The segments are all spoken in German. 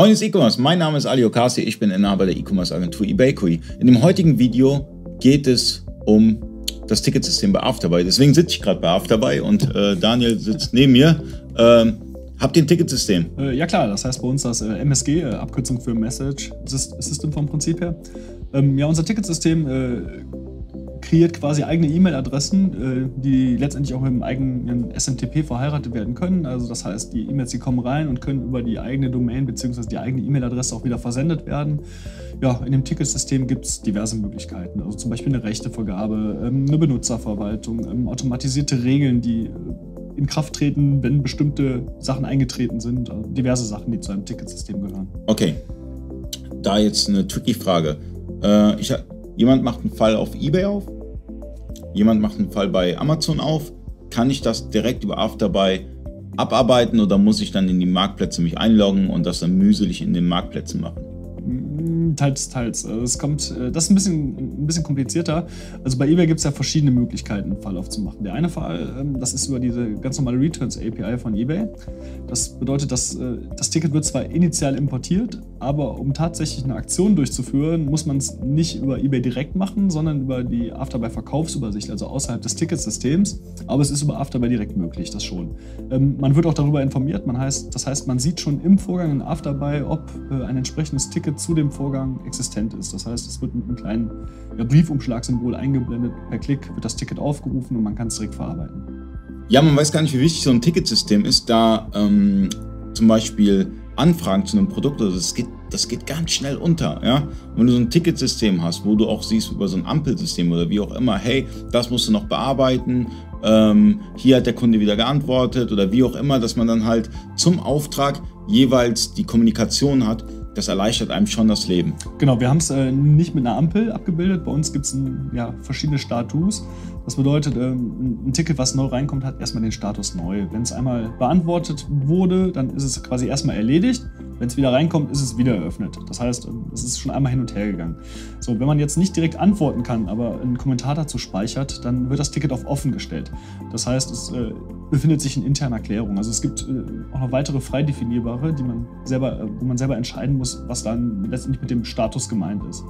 Freunde des E-Commerce, mein Name ist Ali Okasi, ich bin Inhaber der E-Commerce Agentur eBakery. In dem heutigen Video geht es um das Ticketsystem bei Afterbuy. Deswegen sitze ich gerade bei Afterbuy und äh, Daniel sitzt neben mir. Ähm, habt ihr ein Ticketsystem? Äh, ja klar, das heißt bei uns das äh, MSG, äh, Abkürzung für Message System vom Prinzip her. Ähm, ja, unser Ticketsystem äh, kreiert quasi eigene E-Mail-Adressen, äh, die letztendlich auch mit dem eigenen SMTP verheiratet werden können. Also das heißt, die E-Mails, die kommen rein und können über die eigene Domain bzw. die eigene E-Mail-Adresse auch wieder versendet werden. Ja, in dem Ticketsystem gibt es diverse Möglichkeiten. Also zum Beispiel eine Rechtevergabe, ähm, eine Benutzerverwaltung, ähm, automatisierte Regeln, die äh, in Kraft treten, wenn bestimmte Sachen eingetreten sind. Also diverse Sachen, die zu einem Ticketsystem gehören. Okay, da jetzt eine tricky Frage. Äh, ich, jemand macht einen Fall auf eBay auf jemand macht einen Fall bei Amazon auf, kann ich das direkt über Afterbuy abarbeiten oder muss ich dann in die Marktplätze mich einloggen und das dann mühselig in den Marktplätzen machen? Teils, teils. Also es kommt, äh, das ist ein bisschen, bisschen komplizierter. Also bei eBay gibt es ja verschiedene Möglichkeiten, einen Fall aufzumachen. Der eine Fall, ähm, das ist über diese ganz normale Returns API von eBay. Das bedeutet, dass äh, das Ticket wird zwar initial importiert, aber um tatsächlich eine Aktion durchzuführen, muss man es nicht über eBay direkt machen, sondern über die Afterbuy Verkaufsübersicht, also außerhalb des Ticketsystems. Aber es ist über Afterbuy direkt möglich, das schon. Ähm, man wird auch darüber informiert. Man heißt, das heißt, man sieht schon im Vorgang in Afterbuy, ob äh, ein entsprechendes Ticket zu dem Vorgang existent ist. Das heißt, es wird mit einem kleinen Briefumschlagsymbol eingeblendet. Per Klick wird das Ticket aufgerufen und man kann es direkt verarbeiten. Ja, man weiß gar nicht, wie wichtig so ein Ticketsystem ist, da ähm, zum Beispiel Anfragen zu einem Produkt, also das geht, das geht ganz schnell unter. Ja? Wenn du so ein Ticketsystem hast, wo du auch siehst über so ein Ampelsystem oder wie auch immer, hey, das musst du noch bearbeiten, ähm, hier hat der Kunde wieder geantwortet oder wie auch immer, dass man dann halt zum Auftrag jeweils die Kommunikation hat, das erleichtert einem schon das Leben. Genau, wir haben es äh, nicht mit einer Ampel abgebildet. Bei uns gibt es ja, verschiedene Status. Das bedeutet, ähm, ein Ticket, was neu reinkommt, hat erstmal den Status neu. Wenn es einmal beantwortet wurde, dann ist es quasi erstmal erledigt. Wenn es wieder reinkommt, ist es wieder eröffnet. Das heißt, es ist schon einmal hin und her gegangen. So, wenn man jetzt nicht direkt antworten kann, aber einen Kommentar dazu speichert, dann wird das Ticket auf offen gestellt. Das heißt, es äh, befindet sich in interner Klärung. Also es gibt äh, auch noch weitere frei definierbare, die man selber, äh, wo man selber entscheiden muss, was dann letztendlich mit dem Status gemeint ist.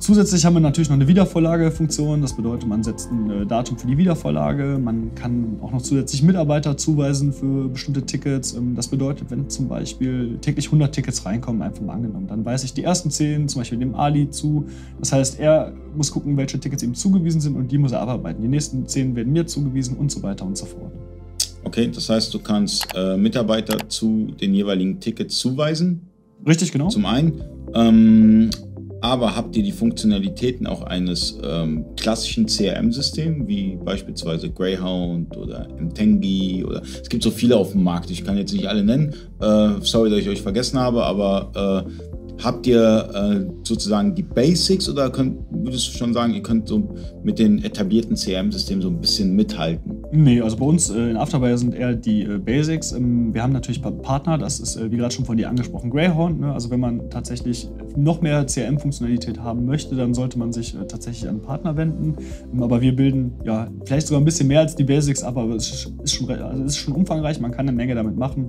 Zusätzlich haben wir natürlich noch eine Wiedervorlagefunktion. Das bedeutet, man setzt ein äh, Datum für die Wiedervorlage. Man kann auch noch zusätzlich Mitarbeiter zuweisen für bestimmte Tickets. Ähm, das bedeutet, wenn zum Beispiel täglich 100 Tickets reinkommen, einfach mal angenommen, dann weise ich die ersten 10 zum Beispiel dem Ali zu. Das heißt, er muss gucken, welche Tickets ihm zugewiesen sind und die muss er abarbeiten. Die nächsten 10 werden mir zugewiesen und so weiter und so fort. Okay, das heißt, du kannst äh, Mitarbeiter zu den jeweiligen Tickets zuweisen. Richtig, genau. Zum einen. Ähm, aber habt ihr die Funktionalitäten auch eines ähm, klassischen CRM-Systems, wie beispielsweise Greyhound oder Mtengi oder es gibt so viele auf dem Markt, ich kann jetzt nicht alle nennen, äh, sorry, dass ich euch vergessen habe, aber äh, Habt ihr äh, sozusagen die Basics oder könnt, würdest du schon sagen, ihr könnt so mit den etablierten CRM-Systemen so ein bisschen mithalten? Nee, also bei uns äh, in Afterbuy sind eher die äh, Basics. Ähm, wir haben natürlich Partner, das ist äh, wie gerade schon von dir angesprochen, Greyhound. Ne? Also wenn man tatsächlich noch mehr CRM-Funktionalität haben möchte, dann sollte man sich äh, tatsächlich an Partner wenden. Ähm, aber wir bilden ja vielleicht sogar ein bisschen mehr als die Basics ab, aber es ist schon, also es ist schon umfangreich, man kann eine Menge damit machen.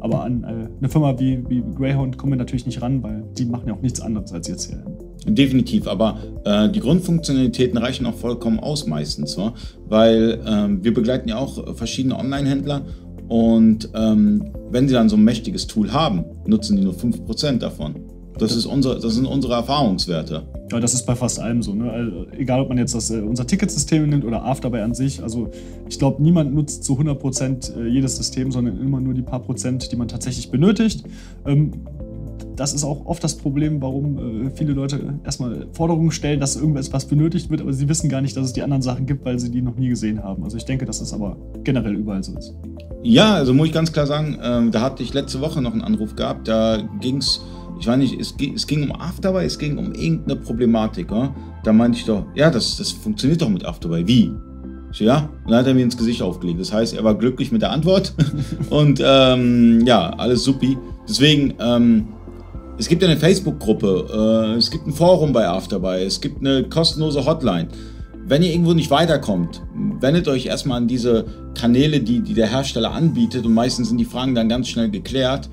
Aber an äh, eine Firma wie, wie Greyhound kommen wir natürlich nicht ran, weil die machen ja auch nichts anderes als ihr CRM. Definitiv, aber äh, die Grundfunktionalitäten reichen auch vollkommen aus meistens, wa? weil ähm, wir begleiten ja auch verschiedene Online-Händler und ähm, wenn sie dann so ein mächtiges Tool haben, nutzen die nur 5% davon. Das, ist unsere, das sind unsere Erfahrungswerte. Ja, das ist bei fast allem so. Ne? Also, egal, ob man jetzt das, äh, unser Ticketsystem nimmt oder Afterbuy an sich. Also ich glaube, niemand nutzt zu 100 Prozent äh, jedes System, sondern immer nur die paar Prozent, die man tatsächlich benötigt. Ähm, das ist auch oft das Problem, warum äh, viele Leute erstmal Forderungen stellen, dass irgendwas benötigt wird, aber sie wissen gar nicht, dass es die anderen Sachen gibt, weil sie die noch nie gesehen haben. Also ich denke, dass das aber generell überall so ist. Ja, also muss ich ganz klar sagen, ähm, da hatte ich letzte Woche noch einen Anruf gehabt, da ging es ich weiß nicht, es, es ging um Afterbuy, es ging um irgendeine Problematik. Ja? Da meinte ich doch, ja, das, das funktioniert doch mit Afterbuy. Wie? Ja, und dann hat er mir ins Gesicht aufgelegt. Das heißt, er war glücklich mit der Antwort und ähm, ja, alles supi. Deswegen, ähm, es gibt eine Facebook-Gruppe, äh, es gibt ein Forum bei Afterbuy, es gibt eine kostenlose Hotline. Wenn ihr irgendwo nicht weiterkommt, wendet euch erstmal an diese Kanäle, die, die der Hersteller anbietet und meistens sind die Fragen dann ganz schnell geklärt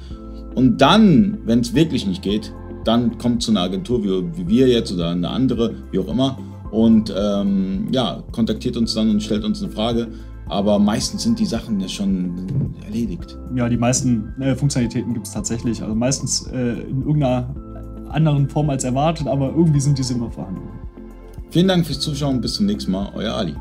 Und dann, wenn es wirklich nicht geht, dann kommt zu einer Agentur wie, wie, wir jetzt oder eine andere, wie auch immer, und ähm, ja, kontaktiert uns dann und stellt uns eine Frage. Aber meistens sind die Sachen ja schon erledigt. Ja, die meisten äh, Funktionalitäten gibt es tatsächlich. Also meistens äh, in irgendeiner anderen Form als erwartet, aber irgendwie sind diese immer vorhanden. Vielen Dank fürs Zuschauen. Bis zum nächsten Mal. Euer Ali.